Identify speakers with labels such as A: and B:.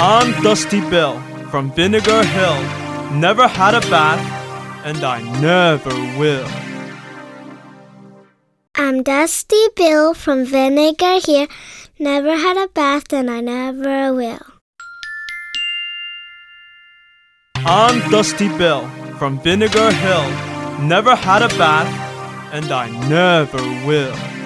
A: I'm Dusty Bill from Vinegar Hill. Never had a bath, and I never will.
B: I'm Dusty Bill from Vinegar Hill. Never had a bath and I never will.
A: I'm Dusty Bill from Vinegar Hill. Never had a bath, and I never will.